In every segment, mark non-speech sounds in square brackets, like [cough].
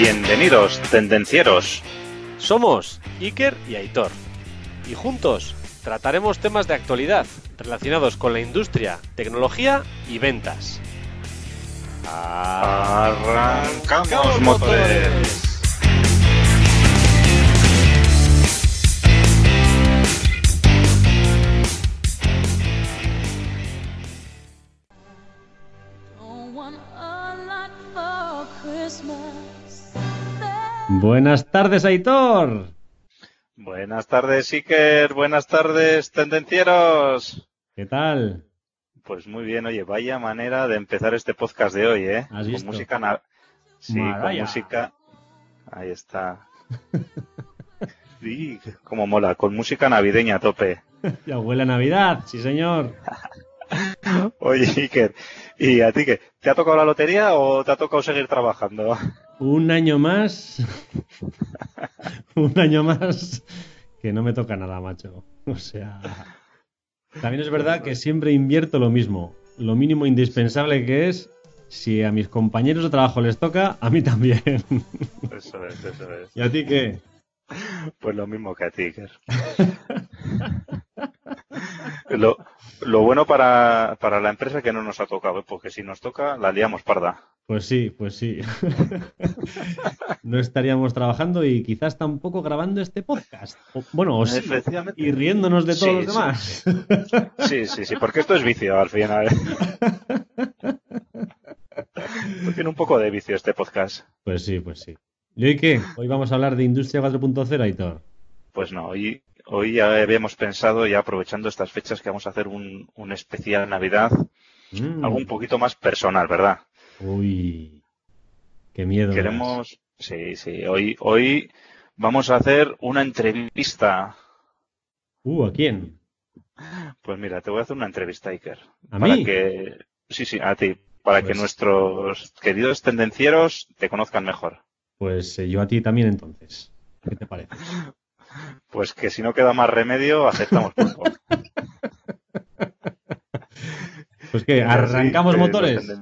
Bienvenidos, tendencieros. Somos Iker y Aitor. Y juntos trataremos temas de actualidad relacionados con la industria, tecnología y ventas. Arrancamos motores. Buenas tardes, Aitor. Buenas tardes, Iker. Buenas tardes, tendencieros. ¿Qué tal? Pues muy bien, oye, vaya manera de empezar este podcast de hoy, ¿eh? ¿Has con música na- Sí, Maraya. con música. Ahí está. Sí, como mola, con música navideña a tope. [laughs] Ya huele a Navidad, sí señor. [laughs] [laughs] Oye, Iker, ¿y a ti qué? ¿Te ha tocado la lotería o te ha tocado seguir trabajando? [laughs] Un año más. [laughs] Un año más que no me toca nada, macho. O sea. También es verdad que siempre invierto lo mismo. Lo mínimo indispensable que es, si a mis compañeros de trabajo les toca, a mí también. Eso es, eso es. ¿Y a ti qué? Pues lo mismo que a ti, Iker. Lo, lo bueno para, para la empresa que no nos ha tocado, porque si nos toca, la liamos parda. Pues sí, pues sí. [laughs] No estaríamos trabajando y quizás tampoco grabando este podcast. O- bueno, o sí, y riéndonos de todos Sí, los demás. Sí, sí, sí, porque esto es vicio al final. [laughs] Esto Tiene un poco de vicio este podcast. Pues sí, pues sí. ¿Y hoy qué? Hoy vamos a hablar de Industria 4.0, Aitor. Pues no, hoy, hoy ya habíamos pensado, ya aprovechando estas fechas, que vamos a hacer un, un especial Navidad, Mm. algo un poquito más personal, ¿verdad? Uy, qué miedo. das. Queremos, sí, sí, hoy, hoy vamos a hacer una entrevista. Uh, ¿a quién? Pues mira, te voy a hacer una entrevista, Iker. ¿A para mí? que, sí, sí, a ti, para Pues- que nuestros queridos tendencieros te conozcan mejor. Pues eh, yo a ti también entonces. ¿Qué te parece? [laughs] Pues que si no queda más remedio, aceptamos pulpo. [laughs] Pues que, ¿arrancamos motores?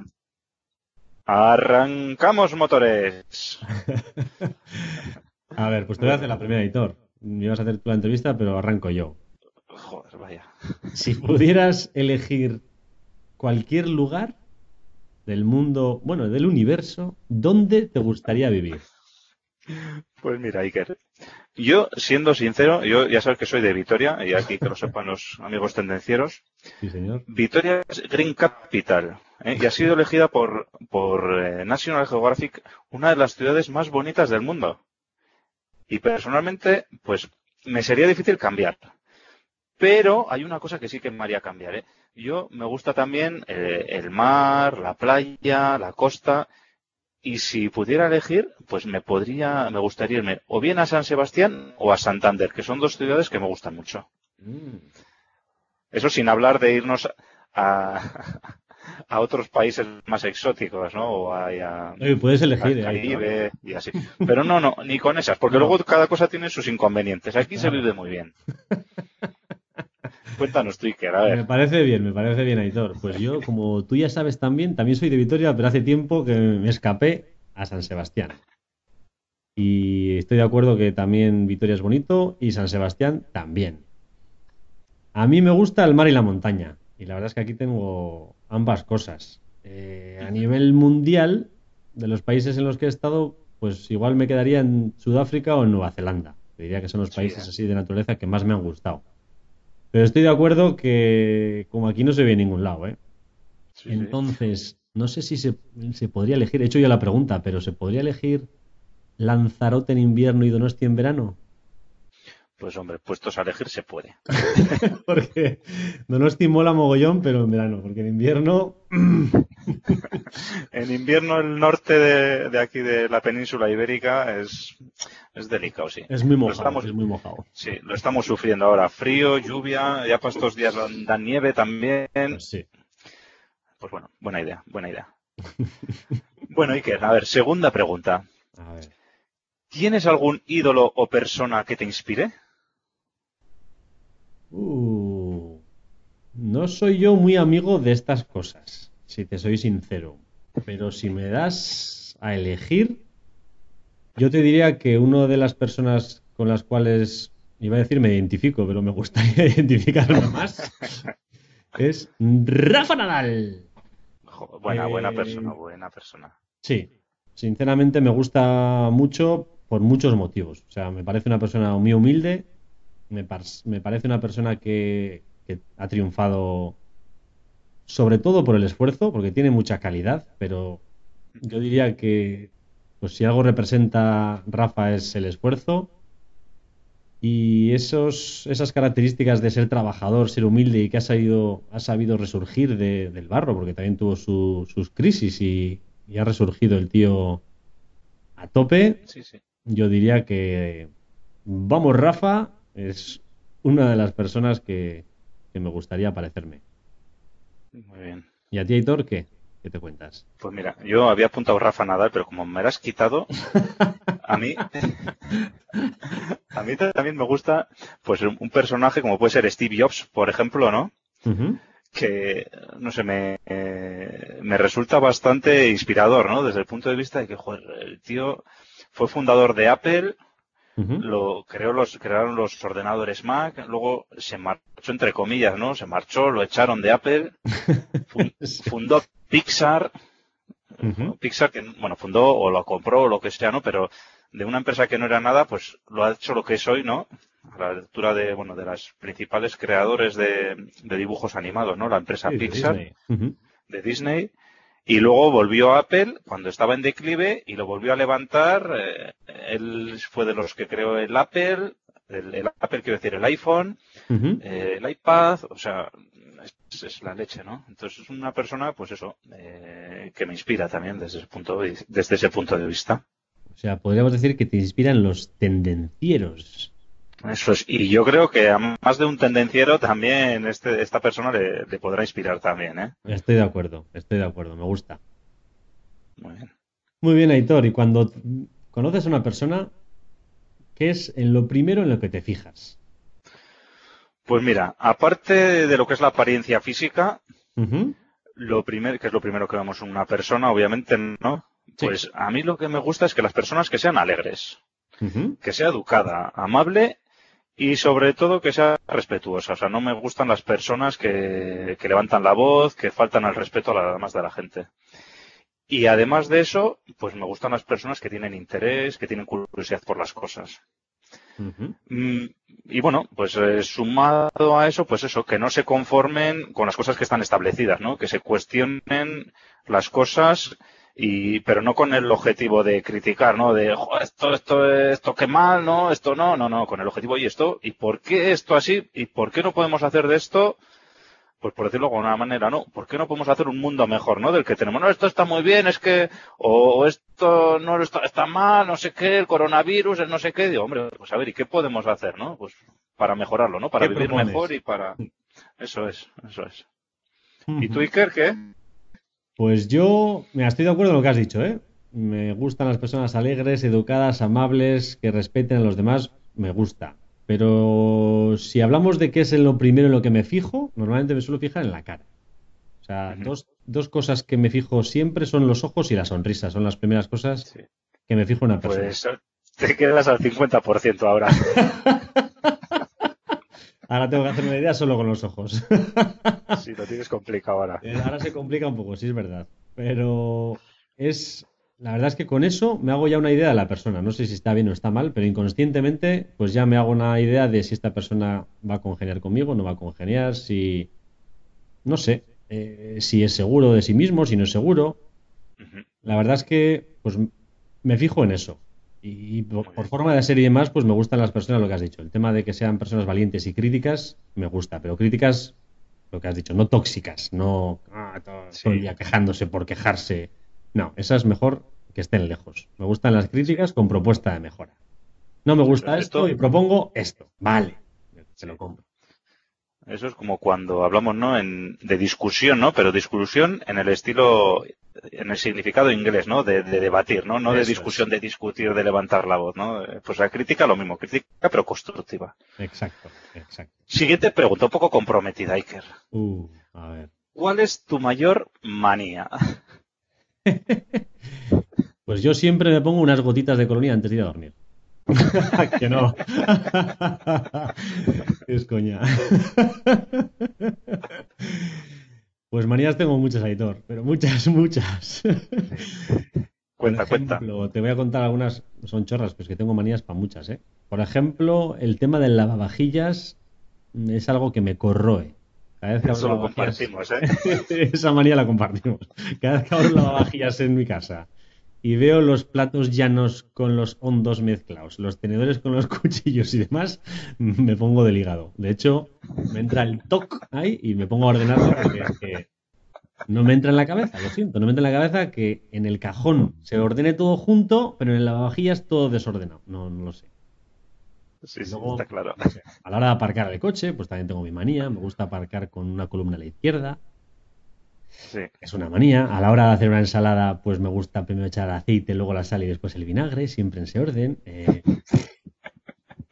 Arrancamos [laughs] motores. A ver, pues te voy a hacer la primera, Aitor. Me vas a hacer tú la entrevista, pero arranco yo. Joder, vaya. Si pudieras elegir cualquier lugar del mundo, bueno, del universo, ¿dónde te gustaría vivir? Pues mira, Iker. Yo, siendo sincero, yo ya sabes que soy de Vitoria, y aquí que lo sepan los amigos tendencieros. Sí, señor. Vitoria es Green Capital ¿eh? y ha sido elegida por, por eh, National Geographic una de las ciudades más bonitas del mundo. Y personalmente, pues me sería difícil cambiar. Pero hay una cosa que sí que me haría cambiar. ¿eh? Yo me gusta también eh, el mar, la playa, la costa. Y si pudiera elegir, pues me podría, me gustaría irme o bien a San Sebastián o a Santander, que son dos ciudades que me gustan mucho. Eso sin hablar de irnos a, [laughs] a otros países más exóticos, ¿no? O a, a- Oye, puedes elegir, ¿eh? Caribe y así. Pero no, no, ni con esas, porque [laughs] No. luego cada cosa tiene sus inconvenientes. Aquí se vive muy bien. [laughs] Cuéntanos a Me parece bien, me parece bien, Aitor. Pues yo, como tú ya sabes también, también soy de Vitoria, pero hace tiempo que me escapé a San Sebastián. Y estoy de acuerdo que también Vitoria es bonito y San Sebastián también. A mí me gusta el mar y la montaña. Y la verdad es que aquí tengo ambas cosas. Eh, a nivel mundial, de los países en los que he estado, pues igual me quedaría en Sudáfrica o en Nueva Zelanda. Diría que son los países eh. así de naturaleza que más me han gustado. Pero estoy de acuerdo que como aquí no se ve en ningún lado, ¿eh? Sí, sí. Entonces, no sé si se, se podría elegir, he hecho ya la pregunta, pero ¿se podría elegir Lanzarote en invierno y Donosti en verano? Pues hombre, puestos a elegir se puede. [laughs] Porque Donosti mola mogollón, pero en verano, porque en invierno... [laughs] En invierno el norte de, de aquí de la península ibérica es, es delicado, sí. Es muy mojado, estamos- es muy mojado. Sí, lo estamos sufriendo ahora. Frío, lluvia, ya para estos días dan nieve también. Pues sí. Pues bueno, buena idea, buena idea. [laughs] Bueno, Iker, a ver, segunda pregunta. A ver. ¿Tienes algún ídolo o persona que te inspire? Uh, no soy yo muy amigo de estas cosas, si te soy sincero. Pero si me das a elegir, Yo te diría que una de las personas con las cuales, iba a decir me identifico, pero me gustaría [laughs] identificarme más, es Rafa Nadal. Buena, buena Eh, persona, buena persona. Sí, sinceramente me gusta mucho por muchos motivos. O sea, me parece una persona muy humilde, me, par- me parece una persona que, que ha triunfado sobre todo por el esfuerzo, porque tiene mucha calidad, pero yo diría que pues si algo representa Rafa es el esfuerzo y esos, esas características de ser trabajador, ser humilde y que ha sabido, ha sabido resurgir de- del barro, porque también tuvo su- sus crisis y, y ha resurgido el tío a tope, Sí, sí. yo diría que vamos, Rafa es una de las personas que, que me gustaría parecerme. Muy bien. ¿Y a ti, Aitor, qué? ¿Qué te cuentas? Pues mira, yo había apuntado Rafa Nadal, pero como me lo has quitado, a mí, a mí también me gusta, pues un personaje como puede ser Steve Jobs, por ejemplo, ¿no? Que, no sé, me, eh, me resulta bastante inspirador, ¿no? Desde el punto de vista de que, joder, el tío fue fundador de Apple, Lo creó los, crearon los ordenadores Mac, luego se marchó, entre comillas, ¿no? Se marchó, lo echaron de Apple, [laughs] fundó Pixar. Pixar que, bueno, fundó o lo compró o lo que sea, ¿no? Pero de una empresa que no era nada, pues lo ha hecho lo que es hoy, ¿no? A la altura de, bueno, de las principales creadores de, de dibujos animados, ¿no? La empresa Sí, de Pixar de Disney y luego volvió a Apple cuando estaba en declive y lo volvió a levantar. eh, él fue de los que creó el Apple, el, el Apple quiero decir el iPhone, eh, el iPad, o sea, es, es la leche, ¿no? Entonces es una persona, pues eso, eh, que me inspira también desde ese punto de, desde ese punto de vista. O sea, podríamos decir que te inspiran los tendencieros. Eso es, y yo creo que a más de un tendenciero también este, esta persona le, le podrá inspirar también, ¿eh? Estoy de acuerdo, estoy de acuerdo, me gusta. Muy bien. Muy bien, Aitor, y cuando conoces a una persona, ¿qué es en lo primero en lo que te fijas? Pues mira, aparte de lo que es la apariencia física, lo primero, que es lo primero que vemos en una persona, obviamente, ¿no? Sí. Pues a mí lo que me gusta es que las personas que sean alegres, que sea educada, amable y sobre todo que sea respetuosa. O sea, no me gustan las personas que, que levantan la voz, que faltan al respeto a la demás de la gente. Y además de eso, pues me gustan las personas que tienen interés, que tienen curiosidad por las cosas. Mm, Y bueno, pues eh, sumado a eso, pues eso, que no se conformen con las cosas que están establecidas, ¿no? Que se cuestionen las cosas y, pero no con el objetivo de criticar, ¿no? De, "Jo, esto, esto, esto qué mal, ¿no? Esto no, no, no, con el objetivo y esto, ¿y por qué esto así? ¿Y por qué no podemos hacer de esto? Pues por decirlo de alguna manera, ¿no? ¿Por qué no podemos hacer un mundo mejor, ¿no? Del que tenemos, no, esto está muy bien, es que, o esto no está, está mal, no sé qué, el coronavirus, el no sé qué. Digo, hombre, pues a ver, ¿y qué podemos hacer, no? Pues para mejorarlo, ¿no? Para ¿Qué vivir propones? mejor y para... Eso es, eso es. ¿Y tú, Iker, qué? Pues yo, mira, estoy de acuerdo en lo que has dicho, ¿eh? Me gustan las personas alegres, educadas, amables, que respeten a los demás, me gusta. Pero si hablamos de qué es en lo primero en lo que me fijo, normalmente me suelo fijar en la cara. O sea, dos, dos cosas que me fijo siempre son los ojos y la sonrisa. Son las primeras cosas Sí. que me fijo en una persona. Pues te quedas al 50% ahora. [laughs] Ahora tengo que hacerme una idea solo con los ojos. [laughs] Sí, lo tienes complicado ahora. Eh, Ahora se complica un poco, sí es verdad. Pero es. La verdad es que con eso me hago ya una idea de la persona. No sé si está bien o está mal, pero inconscientemente, pues ya me hago una idea de si esta persona va a congeniar conmigo, no va a congeniar, si. No sé. eh, si es seguro de sí mismo, si no es seguro. La verdad es que, pues me fijo en eso. Y, y por, forma de ser y demás, pues me gustan las personas, lo que has dicho. El tema de que sean personas valientes y críticas, me gusta. Pero críticas, lo que has dicho, no tóxicas, no ah, todo, Sí. todo el día quejándose por quejarse. No, esas mejor que estén lejos. Me gustan las críticas con propuesta de mejora. No me gusta Pero esto esto- y propongo esto. Vale, se lo compro. Eso es como cuando hablamos, ¿no? En, de discusión, ¿no? Pero discusión en el estilo, en el significado inglés, ¿no? De, de debatir, ¿no? No de discusión, de discutir, de levantar la voz, ¿no? Eh, Pues la crítica lo mismo, crítica pero constructiva. Exacto, exacto. Siguiente pregunta, un poco comprometida, Iker. Uh, a ver. ¿Cuál es tu mayor manía? [laughs] Pues yo siempre me pongo unas gotitas de colonia antes de ir a dormir. [laughs] que no. [laughs] es coña. Pues manías tengo muchas, Aitor, pero muchas, [laughs] muchas. [laughs] Cuenta, Por cuenta. ejemplo, Te voy a contar algunas, son chorras, pues que tengo manías para muchas, ¿eh? Por ejemplo, el tema del lavavajillas mm, es algo que me corroe. Cada vez que Eso lo compartimos, ¿eh? [laughs] Esa manía la compartimos. Cada vez que abro lavavajillas en mi casa y veo los platos llanos con los hondos mezclados, los tenedores con los [laughs] cuchillos y demás, me pongo del hígado. De hecho, me entra el toc ahí y me pongo a ordenarlo porque es que no me entra en la cabeza, lo siento, no me entra en la cabeza que en el cajón se ordene todo junto, pero en el lavavajillas todo desordenado. No, no lo sé. Sí, sí, Luego- está claro. A la hora de aparcar el coche, pues también tengo mi manía. Me gusta aparcar con una columna a la izquierda. Sí. Es una manía. A la hora de hacer una ensalada, pues me gusta primero echar aceite, luego la sal y después el vinagre, siempre en ese orden. Eh,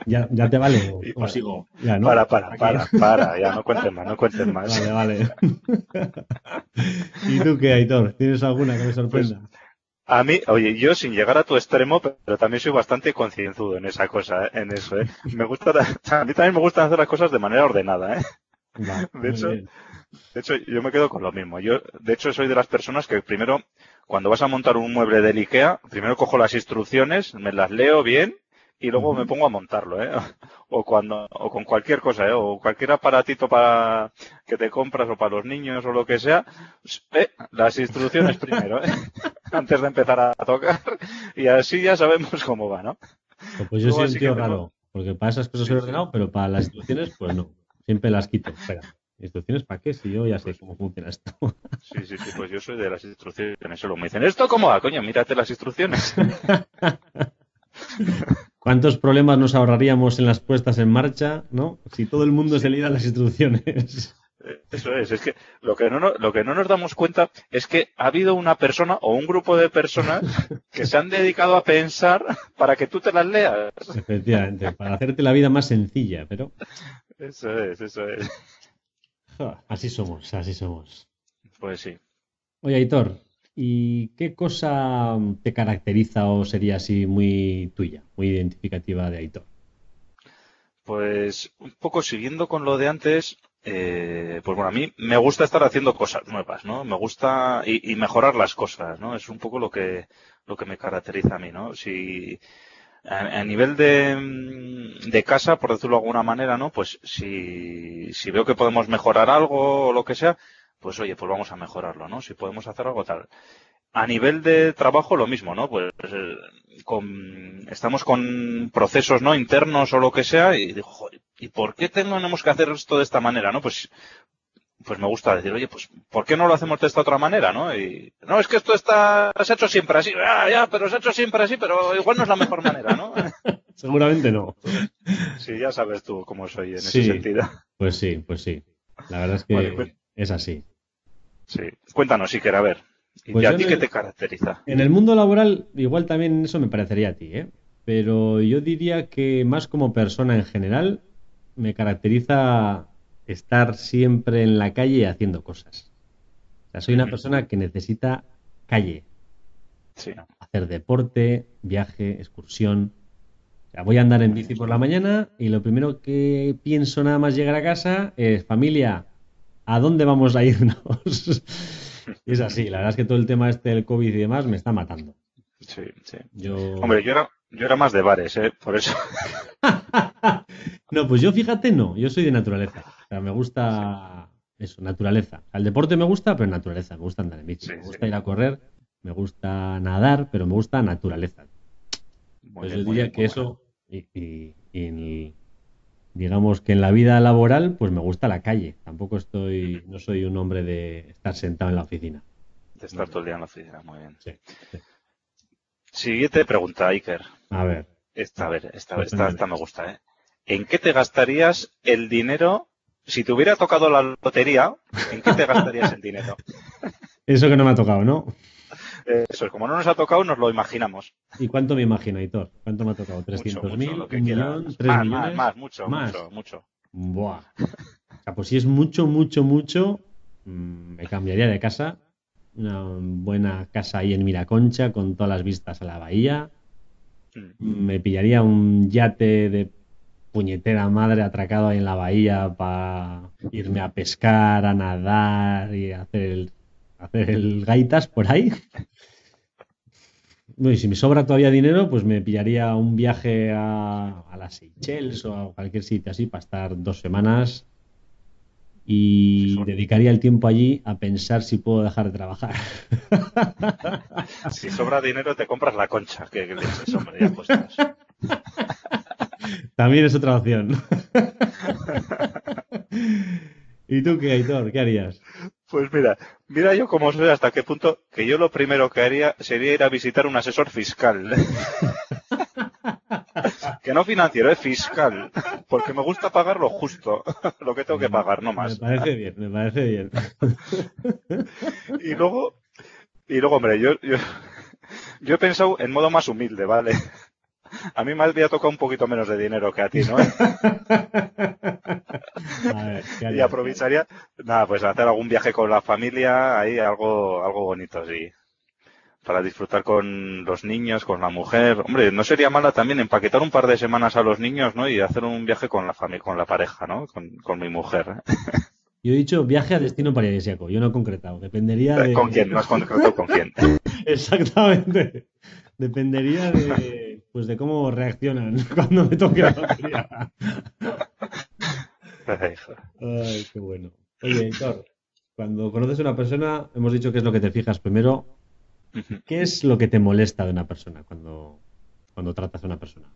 ¿ya, ¿Ya te vale o, para- sigo? Ya, ¿no? Para, para, para, para, ya no cuentes más, no cuentes más. Vale, vale. [laughs] ¿Y tú qué, Aitor? ¿Tienes alguna que me sorprenda? A mí, oye, yo sin llegar a tu extremo, pero también soy bastante concienzudo en esa cosa, ¿eh? en eso, ¿eh? Me gusta, [laughs] a mí también me gusta hacer las cosas de manera ordenada, ¿eh? De hecho, bien. De hecho, yo me quedo con lo mismo. Yo, de hecho, soy de las personas que primero, cuando vas a montar un mueble del IKEA, primero cojo las instrucciones, me las leo bien y luego me pongo a montarlo, ¿eh? [laughs] O cuando, o con cualquier cosa, ¿eh? O cualquier aparatito para que te compras o para los niños o lo que sea, eh, las instrucciones primero, ¿eh? [laughs] Antes de empezar a tocar y así ya sabemos cómo va, ¿no? Pues yo soy un tío raro, porque para esas cosas soy ordenado, pero para las instrucciones, pues no. Siempre las quito. Espera, ¿instrucciones para qué? Si yo ya sé cómo funciona esto. Sí, sí, sí, pues yo soy de las instrucciones. Solo me dicen, ¿esto cómo va? Coño, mírate las instrucciones. [laughs] ¿Cuántos problemas nos ahorraríamos en las puestas en marcha, no? Si todo el mundo se leyera las instrucciones. Eh, Eso es, es que lo que, no- lo que no nos damos cuenta es que ha habido una persona o un grupo de personas [laughs] que se han dedicado a pensar para que tú te las leas. Efectivamente, para hacerte la vida más sencilla, pero Eso es, eso es. Ja, así somos, así somos. Pues sí. Oye, Aitor, ¿y qué cosa te caracteriza o sería así muy tuya, muy identificativa de Aitor? Pues un poco siguiendo con lo de antes, eh, pues bueno, a mí me gusta estar haciendo cosas nuevas, ¿no? Me gusta y, y mejorar las cosas, ¿no? Es un poco lo que, lo que me caracteriza a mí, ¿no? Si a, nivel de, mm, de casa, por decirlo de alguna manera, ¿no? Pues si, si veo que podemos mejorar algo o lo que sea, pues oye, pues vamos a mejorarlo, ¿no? Si podemos hacer algo tal. A nivel de trabajo, lo mismo, ¿no? Pues eh, con, estamos con procesos, ¿no? Internos o lo que sea, y digo, joder, ¿y por qué tenemos que hacer esto de esta manera, no? Pues, pues me gusta decir, oye, pues, ¿por qué no lo hacemos de esta otra manera, no? Y, no, es que esto está, se ha hecho siempre así, ah, ya, pero se ha hecho siempre así, pero igual no es la mejor manera, ¿no? [laughs] Seguramente no. Sí, ya sabes tú cómo soy en Sí. ese sentido. Pues sí, pues sí. La verdad es que Vale, pues- es así. Sí. Cuéntanos, si a ver. ¿Y Pues a ti qué te caracteriza? En el mundo laboral, igual también eso me parecería a ti, ¿eh? Pero yo diría que más como persona en general, me caracteriza estar siempre en la calle haciendo cosas. O sea, soy una persona que necesita calle, Sí. hacer deporte, viaje, excursión. O sea, voy a andar en bici por la mañana y lo primero que pienso nada más llegar a casa es, familia, ¿a dónde vamos a irnos? [laughs] Es así, la verdad es que todo el tema este del COVID y demás me está matando. Sí, sí. Yo... Hombre, yo era, yo era más de bares, ¿eh? Por eso. [laughs] No, pues yo fíjate, no, yo soy de naturaleza. O sea, me gusta eso, naturaleza. O sea, el deporte me gusta, pero naturaleza. Me gusta andar en bici, Sí, me sí. gusta ir a correr, me gusta nadar, pero me gusta naturaleza. Muy Pues bien, yo diría bien, que eso, y, y- y en el- digamos que en la vida laboral, pues me gusta la calle. Tampoco estoy, no soy un hombre de estar sentado en la oficina. De estar todo el día en la oficina, muy bien. Sí. Siguiente pregunta, Iker. A ver, Esta, a ver, esta, Pues esta, me gusta, ¿eh? ¿En qué te gastarías el dinero? Si te hubiera tocado la lotería, ¿en qué te gastarías el dinero? [laughs] eso que no me ha tocado, ¿no? Eh, Eso es, como no nos ha tocado, nos lo imaginamos. ¿Y cuánto me imagino, Hitor? ¿Cuánto me ha tocado? Mucho, ¿300.000? mucho, lo que ¿Un millón? ¿Tres más, millones? más, más, mucho, Más. mucho, mucho. Buah. O sea, pues si es mucho, mucho, mucho, mm, me cambiaría de casa una buena casa ahí en Miraconcha con todas las vistas a la bahía. Mm. Me pillaría un yate de puñetera madre atracado ahí en la bahía para irme a pescar, a nadar y hacer el, hacer el gaitas por ahí. No, y si me sobra todavía dinero, pues me pillaría un viaje a, a las Seychelles o a cualquier sitio así para estar dos semanas y dedicaría el tiempo allí a pensar si puedo dejar de trabajar. Si sobra dinero, te compras la concha. Que, hombre, ya puestas. También es otra opción. ¿Y tú qué, Aitor? ¿Qué harías? Pues mira, mira yo cómo sé hasta qué punto que yo lo primero que haría sería ir a visitar un asesor fiscal. Que no financiero, es fiscal. Porque me gusta pagar lo justo, [laughs] lo que tengo que pagar, no Me más. parece bien, me parece bien. Y luego, y luego, hombre, yo, yo, yo he pensado en modo más humilde, ¿vale? A mí me había tocado un poquito menos de dinero que a ti, ¿no? [laughs] A ver, ¿qué Y aprovecharía, nada, pues hacer algún viaje con la familia, ahí algo, algo bonito, sí. Para disfrutar con los niños, con la mujer. Hombre, no sería mala también empaquetar un par de semanas a los niños, ¿no? Y hacer un viaje con la familia, con la pareja, ¿no? Con, con mi mujer. [laughs] Yo he dicho viaje a destino paradisíaco, yo no he concretado. Dependería de. ¿Con quién? No has concretado con quién. [laughs] Exactamente. Dependería de, pues de cómo reaccionan [laughs] cuando me toque la lotería. Ay, qué bueno. Oye, Héctor, cuando conoces a una persona, hemos dicho que es lo que te fijas primero. ¿Qué es lo que te molesta de una persona cuando, cuando tratas a una persona?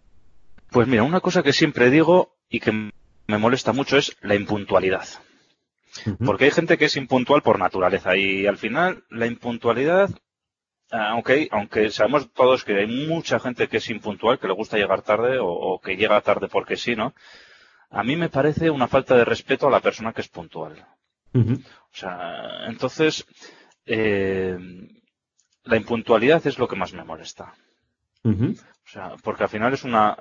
Pues mira, una cosa que siempre digo y que me molesta mucho es la impuntualidad. Porque hay gente que es impuntual por naturaleza y al final la impuntualidad, aunque, aunque sabemos todos que hay mucha gente que es impuntual, que le gusta llegar tarde o, o que llega tarde porque sí, ¿no? A mí me parece una falta de respeto a la persona que es puntual. O sea, entonces, eh, la impuntualidad es lo que más me molesta. O sea, porque al final es una,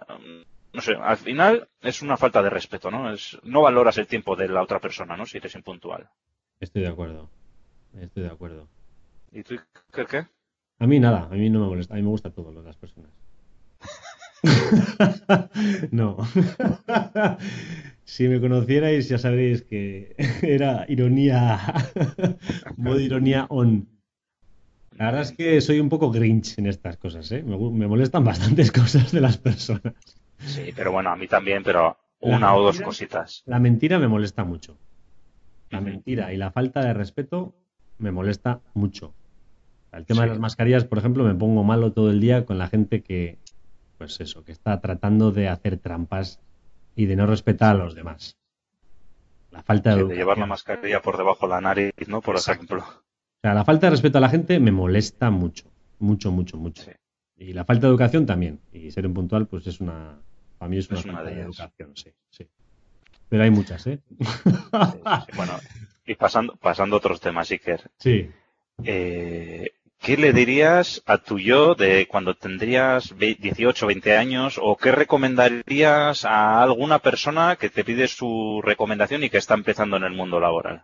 no sé, al final es una falta de respeto, ¿no? Es, no valoras el tiempo de la otra persona, ¿no? Si eres impuntual. Estoy de acuerdo. Estoy de acuerdo. ¿Y tú qué? qué? A mí nada, a mí no me molesta, a mí me gusta todo lo de las personas. [laughs] no. si me conocierais ya sabréis que era ironía, [laughs] modo ironía on. La verdad es que soy un poco grinch en estas cosas, ¿eh? Me, molestan [laughs] bastantes cosas de las personas. Sí, pero bueno, a mí también, pero La una o dos cositas. La mentira me molesta mucho. La mentira y la falta de respeto me molesta mucho. El tema de las mascarillas, por ejemplo, me pongo malo todo el día con la gente que, pues eso, que está tratando de hacer trampas y de no respetar a los demás. La falta de, Sí, de llevar la mascarilla por debajo de la nariz, ¿no? Por Exacto. ejemplo. O sea, la falta de respeto a la gente me molesta mucho, mucho, mucho, mucho. Sí. Y la falta de educación también. Y ser impuntual, pues es una, para mí es una Es una falta de educación, sí, sí. Pero hay muchas, ¿eh? Bueno, y pasando, pasando a otros temas, Iker. Sí. Eh, ¿Qué le dirías a tu yo de cuando tendrías ve- 18 o 20 años? ¿O qué recomendarías a alguna persona que te pide su recomendación y que está empezando en el mundo laboral?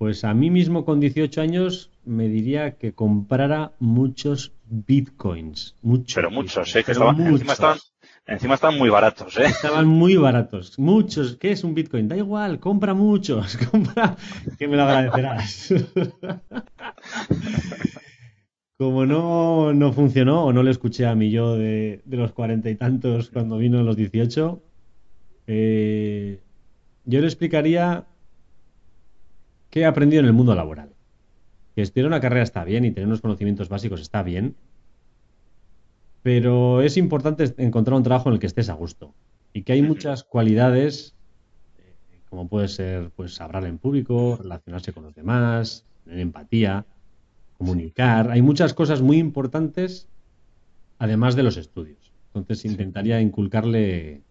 Pues a mí mismo con 18 años me diría que comprara muchos bitcoins. Muchos Pero muchos, ¿eh? Que pero encima, estaban, encima muy baratos, ¿eh? Estaban muy baratos. Muchos. ¿Qué es un bitcoin? Da igual, compra muchos. [laughs] Compra, que me lo agradecerás. Como no, no funcionó o no le escuché a mi yo de, de los cuarenta y tantos cuando vino a los 18, eh, yo le explicaría qué he aprendido en el mundo laboral. Que estudiar una carrera está bien y tener unos conocimientos básicos está bien, pero es importante encontrar un trabajo en el que estés a gusto y que hay muchas cualidades, eh, como puede ser pues hablar en público, relacionarse con los demás, tener empatía, comunicar. Hay muchas cosas muy importantes además de los estudios. Entonces intentaría inculcarle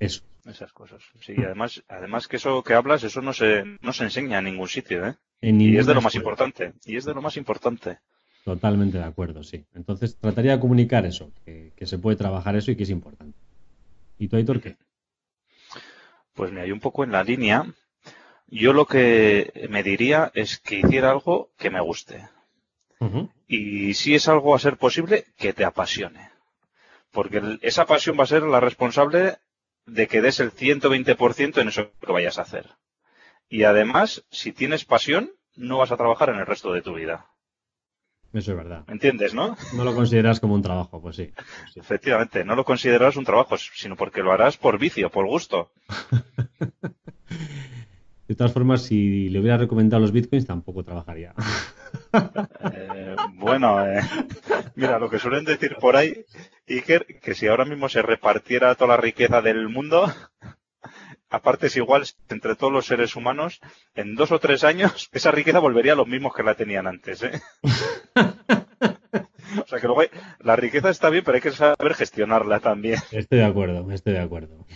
eso. Esas cosas. Sí, además, además que eso que hablas, eso no se, no se enseña en ningún sitio, ¿eh? En Y es de lo más escuela. importante. Y es de lo más importante. Totalmente de acuerdo, sí. Entonces trataría de comunicar eso, que, que se puede trabajar eso y que es importante. ¿Y tú, Aitor, qué? Pues me hay un poco en la línea, yo lo que me diría es que hiciera algo que me guste. Y si es algo a ser posible, que te apasione. Porque esa pasión va a ser la responsable de que des el 120% en eso que vayas a hacer. Y además, si tienes pasión, no vas a trabajar en el resto de tu vida. Eso es verdad. ¿Me entiendes, no? No lo consideras como un trabajo, pues sí. Sí. [laughs] Efectivamente, no lo considerarás un trabajo, sino porque lo harás por vicio, por gusto. [laughs] De todas formas, si le hubiera recomendado los bitcoins, tampoco trabajaría. [laughs] Eh, bueno, eh, mira, lo que suelen decir por ahí, Iker, que si ahora mismo se repartiera toda la riqueza del mundo, [laughs] a partes iguales entre todos los seres humanos, en dos o tres años [laughs] esa riqueza volvería a los mismos que la tenían antes. ¿eh? [laughs] O sea que luego hay- la riqueza está bien, pero hay que saber gestionarla también. Estoy de acuerdo, estoy de acuerdo.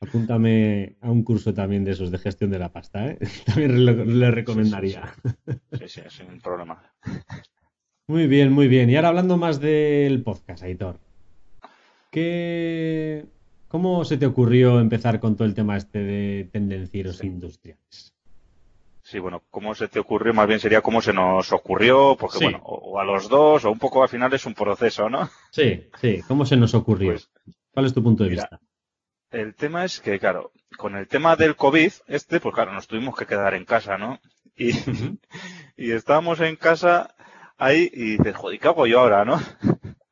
Apúntame a un curso también de esos de gestión de la pasta, ¿eh? También le, recomendaría. Sí, sí, sin problema. Muy bien, muy bien. Y ahora hablando más del podcast, Aitor. ¿Qué... ¿Cómo se te ocurrió empezar con todo el tema este de tendencieros Sí. industriales? Sí, bueno, ¿cómo se te ocurrió? Más bien sería cómo se nos ocurrió, porque Sí. bueno, o, a los dos, o un poco al final es un proceso, ¿no? Sí, sí. ¿Cómo se nos ocurrió? Pues, ¿Cuál es tu punto de mira, vista? El tema es que, claro, con el tema del COVID, este, pues claro, nos tuvimos que quedar en casa, ¿no? Y, [laughs] y estábamos en casa ahí y dices, joder, ¿qué hago yo ahora, no? [laughs]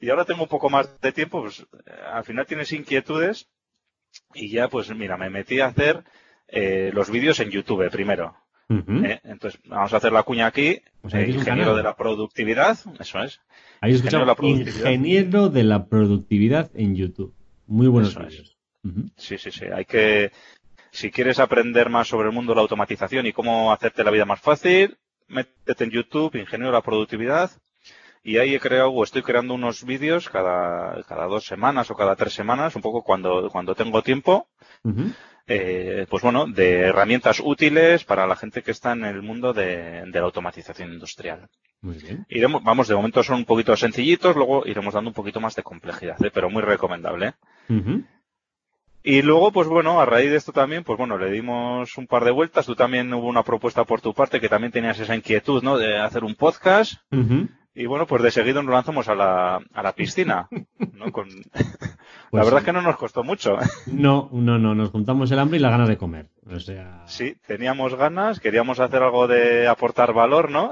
Y ahora tengo un poco más de tiempo, pues eh, al final tienes inquietudes y ya, pues mira, me metí a hacer eh, los vídeos en YouTube primero. ¿eh? Entonces, vamos a hacer la cuña aquí, eh, ingeniero de la productividad, eso es. Ahí ingeniero escuchado de la productividad. ingeniero de la productividad en YouTube. Muy buenos vídeos. Sí, sí, sí. Hay que, si quieres aprender más sobre el mundo de la automatización y cómo hacerte la vida más fácil, métete en YouTube, Ingeniero de la Productividad, y ahí he creado o estoy creando unos vídeos cada, cada dos semanas o cada tres semanas, un poco cuando, cuando tengo tiempo, eh, pues bueno, de herramientas útiles para la gente que está en el mundo de, de la automatización industrial. Muy bien. Iremos, vamos, de momento son un poquito sencillitos, luego iremos dando un poquito más de complejidad, ¿eh? pero muy recomendable. ¿eh? Y luego, pues bueno, a raíz de esto también, pues bueno, le dimos un par de vueltas. Tú también hubo una propuesta por tu parte que también tenías esa inquietud, ¿no? De hacer un podcast. Y bueno, pues de seguido nos lanzamos a la, a la piscina, ¿no? Con... [laughs] la Pues verdad es que no nos costó mucho. No, no, no. Nos juntamos el hambre y las ganas de comer. O sea. Sí, teníamos ganas, queríamos hacer algo de aportar valor, ¿no?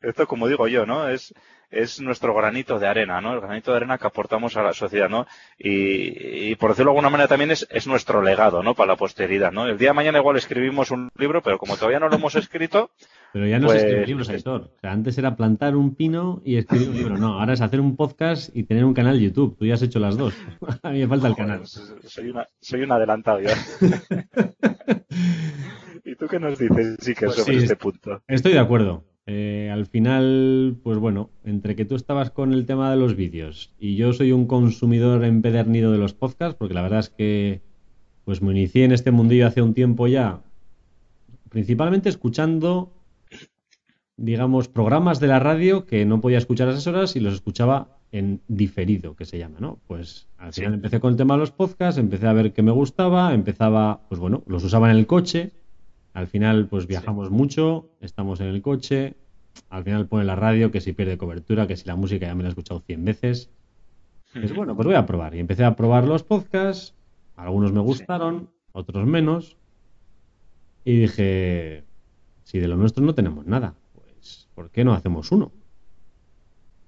Esto, como digo yo, ¿no? Es, es nuestro granito de arena, ¿no? El granito de arena que aportamos a la sociedad, ¿no? Y, y por decirlo de alguna manera también es, es nuestro legado, ¿no? Para la posteridad, ¿no? El día de mañana igual escribimos un libro, pero como todavía no lo hemos escrito, Pero ya no Pues- se escriben libros, Aitor. O sea, antes era plantar un pino y escribir un libro. No, ahora es hacer un podcast y tener un canal de YouTube. Tú ya has hecho las dos. [laughs] A mí me falta el canal. Joder, soy, una, soy un adelantado ya. [laughs] [laughs] ¿Y tú qué nos dices, sí, que Pues sobre sí, este es- punto? Estoy de acuerdo. Eh, al final, pues bueno, entre que tú estabas con el tema de los vídeos y yo soy un consumidor empedernido de los podcasts, porque la verdad es que pues me inicié en este mundillo hace un tiempo ya, principalmente escuchando, digamos, programas de la radio que no podía escuchar a esas horas y los escuchaba en diferido, que se llama, ¿no? Pues al Sí. final empecé con el tema de los podcasts, empecé a ver que me gustaba, empezaba, pues bueno, los usaba en el coche, al final, pues viajamos mucho, estamos en el coche. Al final pone la radio que si pierde cobertura, que si la música ya me la he escuchado 100 veces. Pues bueno, pues voy a probar. Y empecé a probar los podcasts. Algunos me gustaron, otros menos. Y dije, si de lo nuestro no tenemos nada, pues ¿por qué no hacemos uno?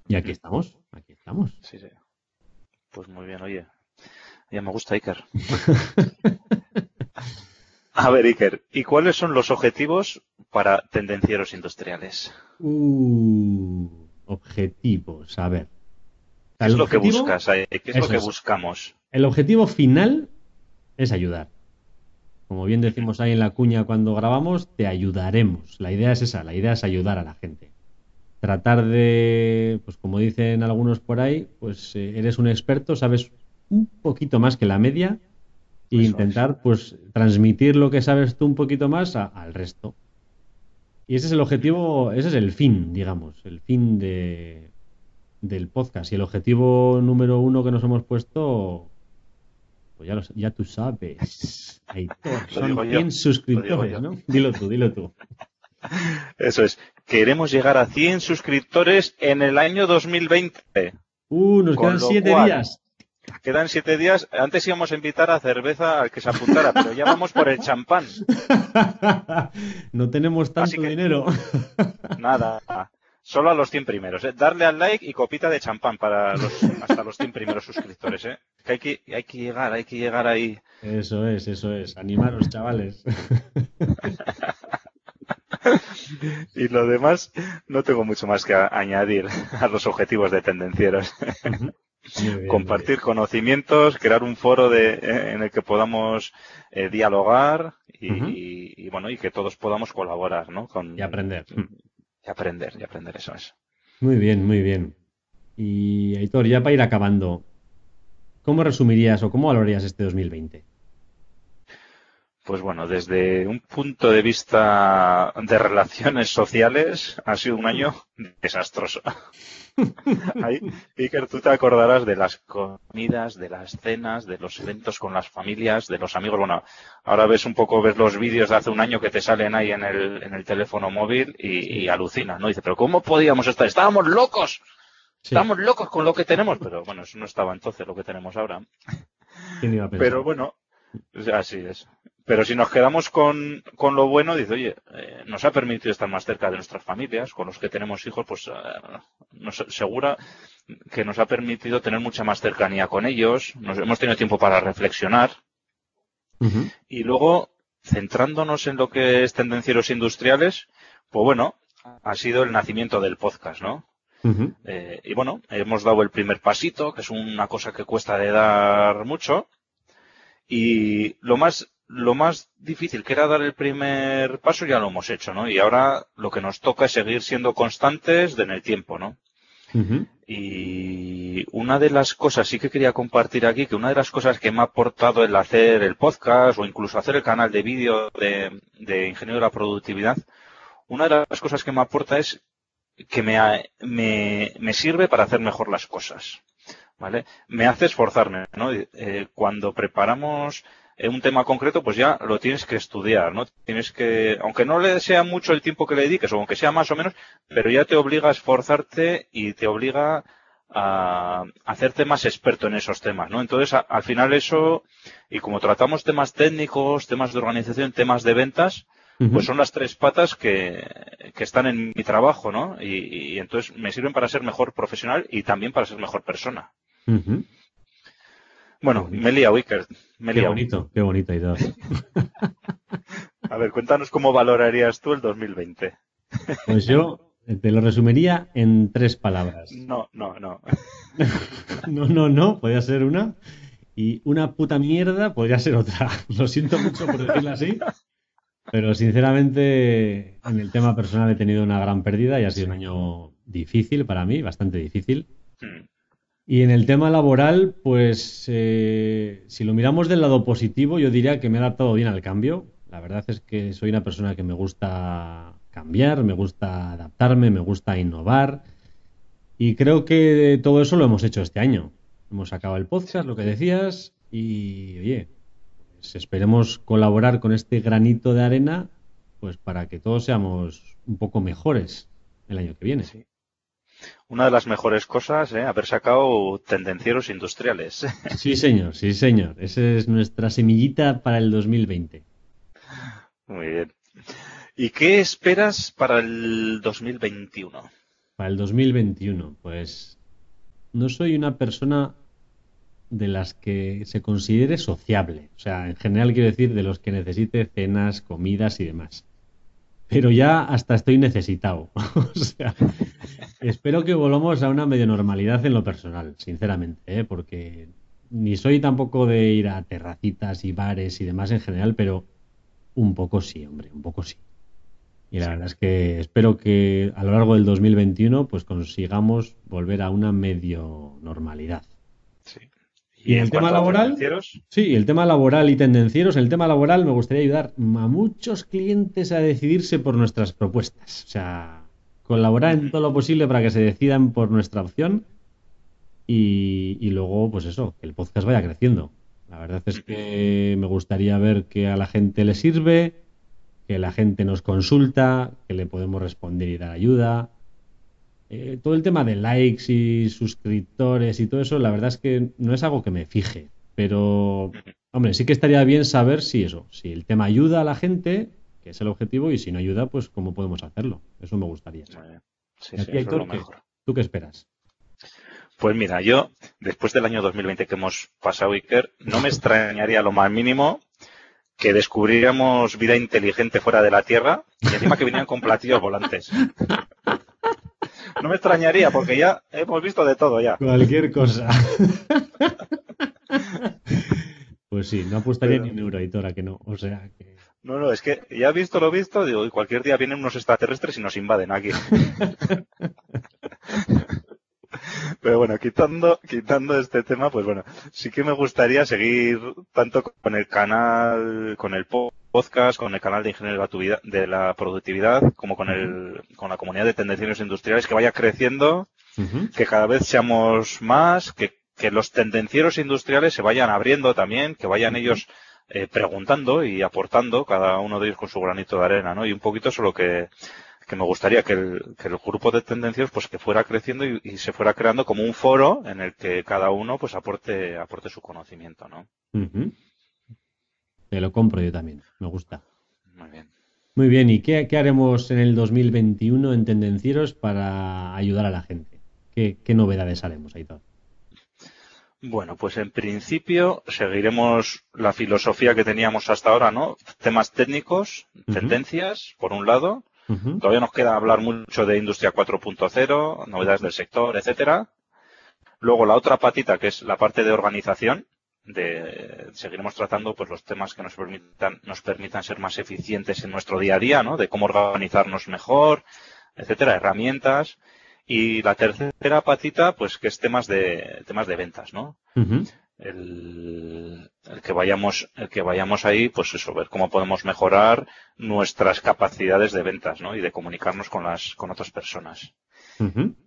Y aquí estamos, aquí estamos. Sí, sí. Pues muy bien, oye. Ya me gusta Iker. [laughs] A ver, Iker, ¿y cuáles son los objetivos para tendencieros industriales? Uh, objetivos, a ver. ¿Qué es lo que buscas? ¿Qué es Eso lo que es. buscamos? El objetivo final es ayudar. Como bien decimos ahí en la cuña cuando grabamos, te ayudaremos. La idea es esa, la idea es ayudar a la gente. Tratar de, pues como dicen algunos por ahí, pues eh, eres un experto, sabes un poquito más que la media e intentar pues transmitir lo que sabes tú un poquito más a- al resto. Y ese es el objetivo, ese es el fin, digamos, el fin de, del podcast. Y el objetivo número uno que nos hemos puesto Pues ya, lo- ya tú sabes. [laughs] Aitor, son digo yo, 100 lo suscriptores. ¿no? Dilo tú, dilo tú. [laughs] Eso es. Queremos llegar a 100 suscriptores en el año 2020. Uh, nos Con quedan lo 7 cual- días. Quedan siete días. Antes íbamos a invitar a cerveza al que se apuntara, pero ya vamos por el champán. [laughs] no tenemos tanto que- dinero. [laughs] Nada. Solo a los 100 primeros. ¿eh? Darle al like y copita de champán para los, hasta los 100 primeros suscriptores. ¿eh? Que hay, que hay que llegar, hay que llegar ahí. Eso es, eso es. Animaros, chavales. [laughs] Y lo demás, no tengo mucho más que añadir a los objetivos de tendencieros. Bien, Compartir conocimientos, crear un foro de, eh, en el que podamos eh, dialogar y, y- y, bueno, y que todos podamos colaborar, ¿no? Con. Y aprender. Y aprender, y aprender, eso es. Muy bien, muy bien. Y Aitor, ya para ir acabando, ¿cómo resumirías o cómo valorarías este 2020? Pues bueno, desde un punto de vista de relaciones sociales, ha sido un año desastroso. [laughs] Ahí, Iker, tú te acordarás de las comidas, de las cenas, de los eventos con las familias, de los amigos. Bueno, ahora ves un poco, ves los vídeos de hace un año que te salen ahí en el, en el teléfono móvil y, y alucinas, ¿no? Dice, pero ¿cómo podíamos estar? Estábamos locos, Sí, estábamos locos con lo que tenemos. Pero bueno, eso no estaba entonces lo que tenemos ahora. ¿quién iba a pensar? Pero bueno, así es. Pero si nos quedamos con, con lo bueno, dice, oye, eh, nos ha permitido estar más cerca de nuestras familias, con los que tenemos hijos, pues eh, nos segura que nos ha permitido tener mucha más cercanía con ellos, nos hemos tenido tiempo para reflexionar y luego, centrándonos en lo que es tendencieros industriales, pues bueno, ha sido el nacimiento del podcast, ¿no? Eh, y bueno, hemos dado el primer pasito, que es una cosa que cuesta de dar mucho. Y lo más, lo más difícil que era dar el primer paso ya lo hemos hecho, ¿no? Y ahora lo que nos toca es seguir siendo constantes en el tiempo, ¿no? Y una de las cosas, sí que quería compartir aquí, que una de las cosas que me ha aportado el hacer el podcast o incluso hacer el canal de vídeo de, de Ingeniero de la Productividad, una de las cosas que me aporta es que me, me, me sirve para hacer mejor las cosas. ¿Vale? Me hace esforzarme, ¿no? Eh, cuando preparamos eh, un tema concreto, pues ya lo tienes que estudiar, ¿no? Tienes que, aunque no le sea mucho el tiempo que le dediques, o aunque sea más o menos, pero ya te obliga a esforzarte y te obliga a hacerte más experto en esos temas, ¿no? Entonces, a- al final eso, y como tratamos temas técnicos, temas de organización, temas de ventas, pues son las tres patas que, que están en mi trabajo, ¿no? Y, y entonces me sirven para ser mejor profesional y también para ser mejor persona. Bueno, Qué bonito. me Qué bonito, qué bonito, Aitor. [laughs] A ver, cuéntanos cómo valorarías tú el 2020. Pues yo te lo resumiría en tres palabras. No, no, no. [laughs] No, no, no, podría ser una. Y una puta mierda podría ser otra. Lo siento mucho por decirlo así. Pero sinceramente, en el tema personal he tenido una gran pérdida y ha sido un año difícil para mí, bastante difícil. Y en el tema laboral, pues eh, si lo miramos del lado positivo, yo diría que me he adaptado bien al cambio. La verdad es que soy una persona que me gusta cambiar, me gusta adaptarme, me gusta innovar. Y creo que todo eso lo hemos hecho este año. Hemos sacado el podcast, lo que decías, y oye, pues esperemos colaborar con este granito de arena, pues para que todos seamos un poco mejores el año que viene. Sí. Una de las mejores cosas, ¿eh? haber sacado tendencieros industriales. [laughs] Sí, señor, sí, señor. Esa es nuestra semillita para el 2020. Muy bien. ¿Y qué esperas para el 2021? Para el 2021, pues no soy una persona de las que se considere sociable. O sea, en general quiero decir de los que necesite cenas, comidas y demás. Pero ya hasta estoy necesitado. [laughs] o sea, espero que volvamos a una medio normalidad en lo personal, sinceramente, ¿eh? porque ni soy tampoco de ir a terracitas y bares y demás en general, pero un poco sí, hombre, un poco sí. Y la verdad es que espero que a lo largo del 2021 pues consigamos volver a una medio normalidad. ¿Y el tema laboral? Sí, el tema laboral y tendencieros. En el tema laboral me gustaría ayudar a muchos clientes a decidirse por nuestras propuestas. O sea, colaborar en todo lo posible para que se decidan por nuestra opción y, y luego, pues eso, que el podcast vaya creciendo. La verdad es que me gustaría ver que a la gente le sirve, que la gente nos consulta, que le podemos responder y dar ayuda. Eh, todo el tema de likes y suscriptores y todo eso, la verdad es que no es algo que me fije. Pero, hombre, sí que estaría bien saber si eso, si el tema ayuda a la gente, que es el objetivo, y si no ayuda, pues cómo podemos hacerlo. Eso me gustaría. Bien. Sí, Y a sí, es lo ¿qué? ¿Tú qué esperas? Pues mira, yo, después del año 2020 que hemos pasado, Iker, no me extrañaría lo más mínimo que descubriéramos vida inteligente fuera de la Tierra y encima que vinieran con platillos volantes. [laughs] No me extrañaría porque ya hemos visto de todo ya. Cualquier cosa. [laughs] pues sí, no apostaría Pero- ni un euro, a que no. O sea que. No, no, es que ya visto lo visto, digo, y cualquier día vienen unos extraterrestres y nos invaden aquí. [laughs] Pero bueno, quitando, quitando este tema, pues bueno, sí que me gustaría seguir tanto con el canal, con el po- podcast, con el canal de Ingeniería de la Productividad, como con el, con la comunidad de tendencieros industriales que vaya creciendo, que cada vez seamos más, que, que los tendencieros industriales se vayan abriendo también, que vayan ellos eh, preguntando y aportando, cada uno de ellos con su granito de arena, ¿no? Y un poquito eso es lo que, que me gustaría que el, que el grupo de tendencieros pues que fuera creciendo y, y se fuera creando como un foro en el que cada uno pues aporte, aporte su conocimiento, ¿no? Ujú. Te lo compro yo también, me gusta. Muy bien. Muy bien, ¿y qué, qué haremos en el 2021 en Tendencieros para ayudar a la gente? ¿Qué, qué novedades haremos, Aitor? Bueno, pues en principio seguiremos la filosofía que teníamos hasta ahora, ¿no? Temas técnicos, tendencias, por un lado. Todavía nos queda hablar mucho de industria 4.0, novedades del sector, etcétera. Luego la otra patita, que es la parte de organización, de seguiremos tratando pues los temas que nos permitan nos permitan ser más eficientes en nuestro día a día, ¿no? De cómo organizarnos mejor, etcétera, herramientas. Y la tercera patita, pues que es temas de temas de ventas, ¿no? El, el que vayamos el que vayamos ahí pues eso ver cómo podemos mejorar nuestras capacidades de ventas ¿no? y de comunicarnos con las con otras personas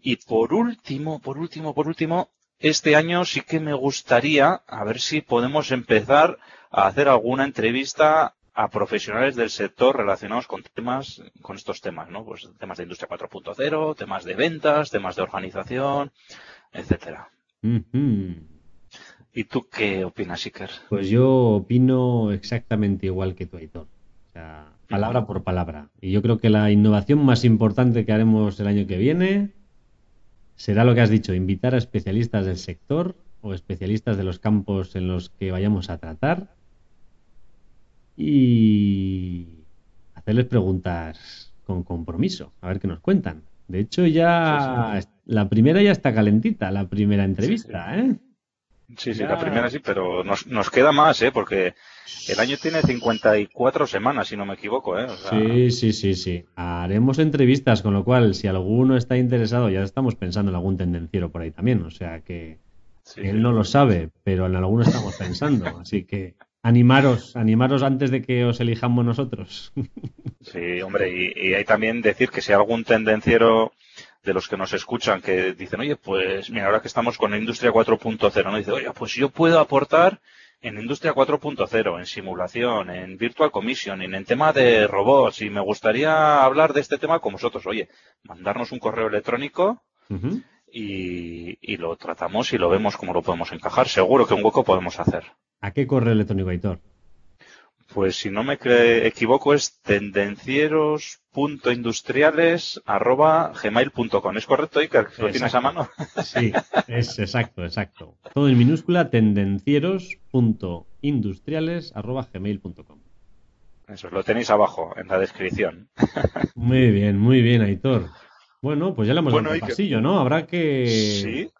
y por último por último por último este año sí que me gustaría a ver si podemos empezar a hacer alguna entrevista a profesionales del sector relacionados con temas con estos temas no pues temas de industria 4.0 temas de ventas temas de organización etcétera. ¿Y tú qué opinas, Iker? Pues yo opino exactamente igual que tú, Aitor. O sea, palabra por palabra. Y yo creo que la innovación más importante que haremos el año que viene será lo que has dicho, invitar a especialistas del sector o especialistas de los campos en los que vayamos a tratar y hacerles preguntas con compromiso, a ver qué nos cuentan. De hecho, ya la primera ya está calentita, la primera entrevista, ¿eh? Sí, sí, Ya. la primera sí, pero nos, nos queda más, ¿eh? Porque el año tiene 54 semanas, si no me equivoco, ¿eh? O sea, Sí, sí, sí, sí. Haremos entrevistas, con lo cual, si alguno está interesado, ya estamos pensando en algún tendenciero por ahí también. O sea que sí, él no lo sabe, pero en alguno estamos pensando. [laughs] Así que animaros, animaros antes de que os elijamos nosotros. Sí, hombre, y, y hay también decir que si algún tendenciero de los que nos escuchan que dicen, oye, pues mira, ahora que estamos con la industria 4.0, ¿no? Dice, oye, pues yo puedo aportar en industria 4.0, en simulación, en virtual commissioning, en tema de robots, y me gustaría hablar de este tema con vosotros. Oye, mandarnos un correo electrónico y, y lo tratamos y lo vemos cómo lo podemos encajar. Seguro que un hueco podemos hacer. ¿A qué correo electrónico, Aitor? Pues si no me equivoco es tendencieros.industriales.gmail.com. ¿Es correcto, Iker? ¿Lo tienes a mano? Sí, es exacto, exacto. Todo en minúscula, tendencieros.industriales.gmail.com. Eso, lo tenéis abajo en la descripción. Muy bien, muy bien, Aitor. Bueno, pues ya le hemos Bueno, dado pasillo, ¿no? Habrá que... Sí.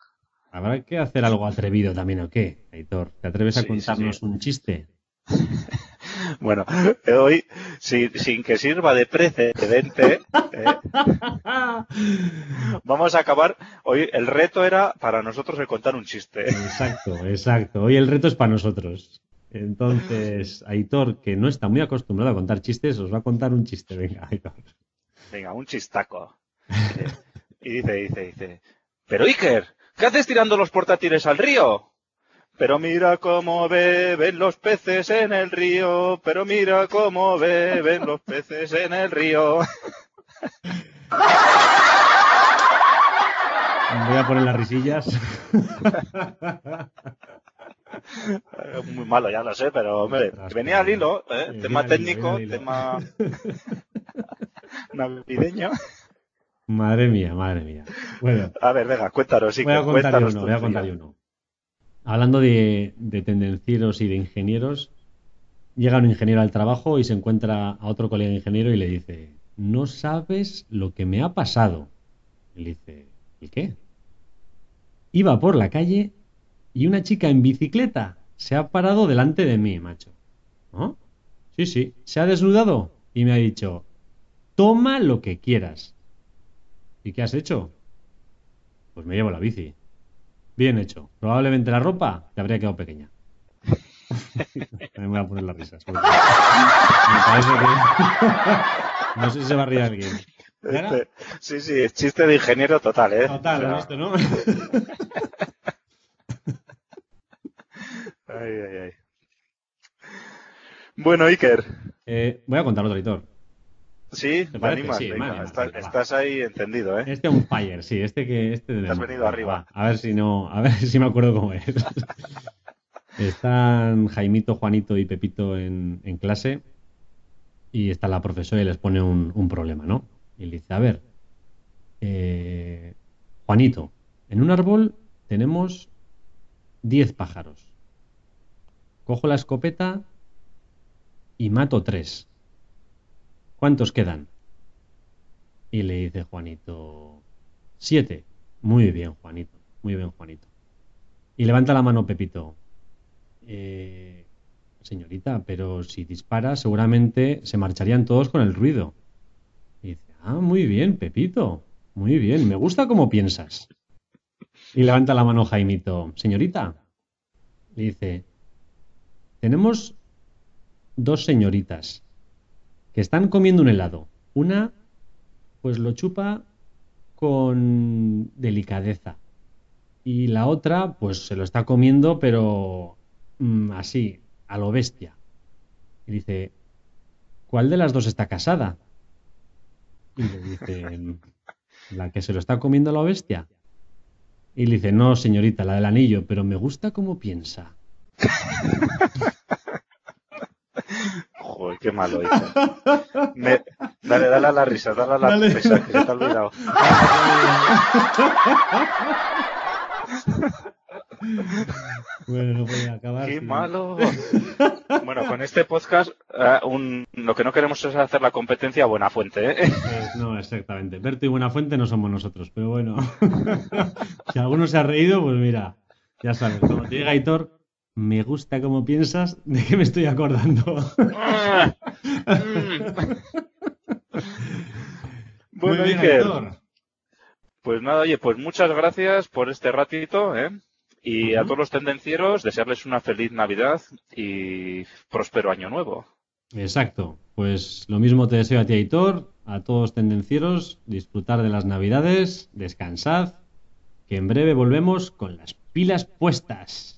Habrá que hacer algo atrevido también, ¿o qué, Aitor? ¿Te atreves a Sí, sí, contarnos sí. un chiste? [laughs] Bueno, hoy, si- sin que sirva de precedente, eh, vamos a acabar. Hoy el reto era para nosotros el contar un chiste. Exacto, exacto. Hoy el reto es para nosotros. Entonces, Aitor, que no está muy acostumbrado a contar chistes, os va a contar un chiste. Venga, Aitor. Venga, un chistaco. Y dice, dice, dice, pero Iker, ¿qué haces tirando los portátiles al río? Pero mira cómo beben los peces en el río, pero mira cómo beben los peces en el río. Voy a poner las risillas. Muy malo, ya lo sé, pero hombre, venía al hilo, ¿eh? Venía tema al hilo, técnico, tema [laughs] navideño. Madre mía, madre mía. Bueno, A ver, venga, cuéntanos, sí, voy a contar uno, voy a contar uno. Hablando de, de tendencieros y de ingenieros, llega un ingeniero al trabajo y se encuentra a otro colega ingeniero y le dice, no sabes lo que me ha pasado. Le dice, ¿y qué? Iba por la calle y una chica en bicicleta se ha parado delante de mí, macho. ¿No? Sí, sí, se ha desnudado y me ha dicho, toma lo que quieras. ¿Y qué has hecho? Pues me llevo la bici. Bien hecho. Probablemente la ropa te habría quedado pequeña. Me voy a poner porque Me parece que... No sé si se va a reír alguien. Este- sí, sí, es chiste de ingeniero total, ¿eh? Total, O ¿lo sea, visto, no? [laughs] ay, ay, ay. Bueno, Iker, Eh, voy a contar otro editor. Sí, ¿Te me parece? animas, Sí, me venga, animas, estás, venga, va. estás ahí entendido, ¿eh? Este on fire, sí, este que este de Te has venido arriba. Va, A ver si no, a ver [laughs] si me acuerdo cómo es. [laughs] Están Jaimito, Juanito y Pepito en, en clase y está la profesora y les pone un, un problema, ¿no? Y le dice, a ver, eh, Juanito, en un árbol tenemos 10 pájaros. Cojo la escopeta y mato tres. ¿Cuántos quedan? Y le dice Juanito, siete. Muy bien, Juanito. Muy bien, Juanito. Y levanta la mano Pepito. "Eh, señorita, pero si dispara seguramente se marcharían todos con el ruido. Y dice, ah, muy bien, Pepito. Muy bien, me gusta cómo piensas. Y levanta la mano Jaimito. Señorita. Le dice, tenemos dos señoritas que están comiendo un helado. Una, pues lo chupa con delicadeza. Y la otra, pues se lo está comiendo, pero mm, así, a lo bestia. Y dice, ¿cuál de las dos está casada? Y le dice, [laughs] la que se lo está comiendo a lo bestia. Y le dice, no, señorita, la del anillo, pero me gusta cómo piensa. [laughs] Qué malo. Me- Dale, dale a la risa, dale a la Dale. risa, que se te ha olvidado. Bueno, no puede acabar. ¡Qué malo! Bueno, con este podcast eh, un- lo que no queremos es hacer la competencia a buena fuente, ¿eh? Pues no, exactamente. Berto y Buenafuente no somos nosotros, pero bueno. [laughs] si alguno se ha reído, pues mira, ya sabes, como te diga Aitor, me gusta cómo piensas, [laughs] ¿de qué me estoy acordando? [laughs] bueno, Muy bien, Iker, pues nada, oye, pues muchas gracias por este ratito, ¿eh? Y a todos los tendencieros, desearles una feliz Navidad y próspero año nuevo. Exacto. Pues lo mismo te deseo a ti, Aitor, a todos tendencieros, disfrutar de las Navidades, descansad, que en breve volvemos con las pilas puestas.